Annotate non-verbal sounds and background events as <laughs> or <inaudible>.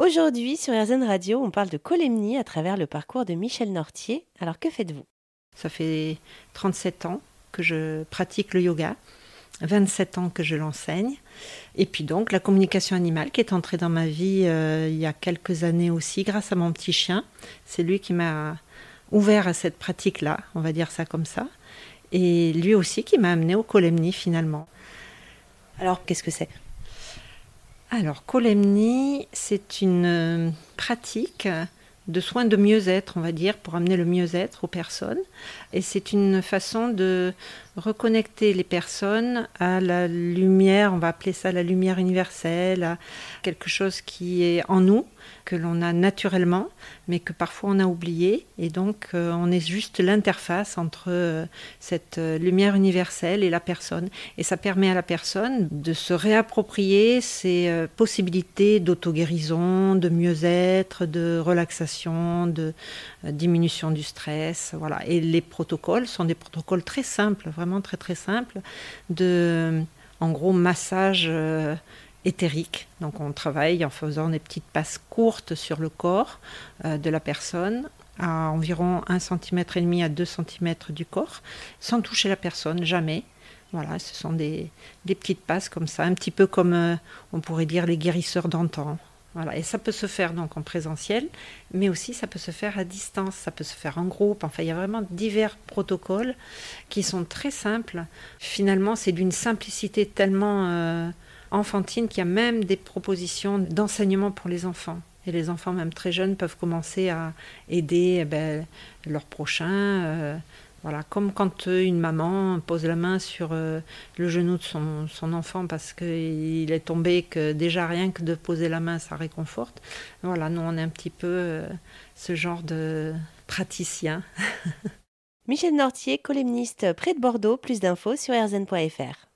Aujourd'hui, sur RZN Radio, on parle de colémnie à travers le parcours de Michel Nortier. Alors, que faites-vous? Ça fait 37 ans que je pratique le yoga, 27 ans que je l'enseigne. Et puis donc, la communication animale qui est entrée dans ma vie euh, il y a quelques années aussi, grâce à mon petit chien. C'est lui qui m'a ouvert à cette pratique-là, on va dire ça comme ça. Et lui aussi qui m'a amené au colémnie finalement. Alors, qu'est-ce que c'est? Alors, colémnie, c'est une euh, pratique de soins de mieux-être, on va dire, pour amener le mieux-être aux personnes. Et c'est une façon de reconnecter les personnes à la lumière, on va appeler ça la lumière universelle, à quelque chose qui est en nous, que l'on a naturellement, mais que parfois on a oublié. Et donc euh, on est juste l'interface entre euh, cette euh, lumière universelle et la personne. Et ça permet à la personne de se réapproprier ses possibilités d'auto-guérison, de mieux-être, de relaxation, de diminution du stress. Voilà. Et les protocoles sont des protocoles très simples, vraiment très très simples, de en gros massage éthérique. Donc on travaille en faisant des petites passes courtes sur le corps euh, de la personne à environ 1 cm et demi à 2 cm du corps, sans toucher la personne, jamais. Voilà, ce sont des, petites passes comme ça, un petit peu comme euh, on pourrait dire les guérisseurs d'antan. Et ça peut se faire donc en présentiel, mais aussi ça peut se faire à distance, ça peut se faire en groupe. Enfin, il y a vraiment divers protocoles qui sont très simples. Finalement, c'est d'une simplicité tellement euh, enfantine qu'il y a même des propositions d'enseignement pour les enfants. Et les enfants, même très jeunes, peuvent commencer à aider eh ben, leurs prochains. Euh, voilà, comme quand euh, une maman pose la main sur euh, le genou de son, son enfant parce qu'il est tombé, que déjà rien que de poser la main, ça réconforte. Voilà, nous, on est un petit peu ce genre de praticien. <laughs> Michel Nortier, columniste près de Bordeaux. Plus d'infos sur rzn.fr.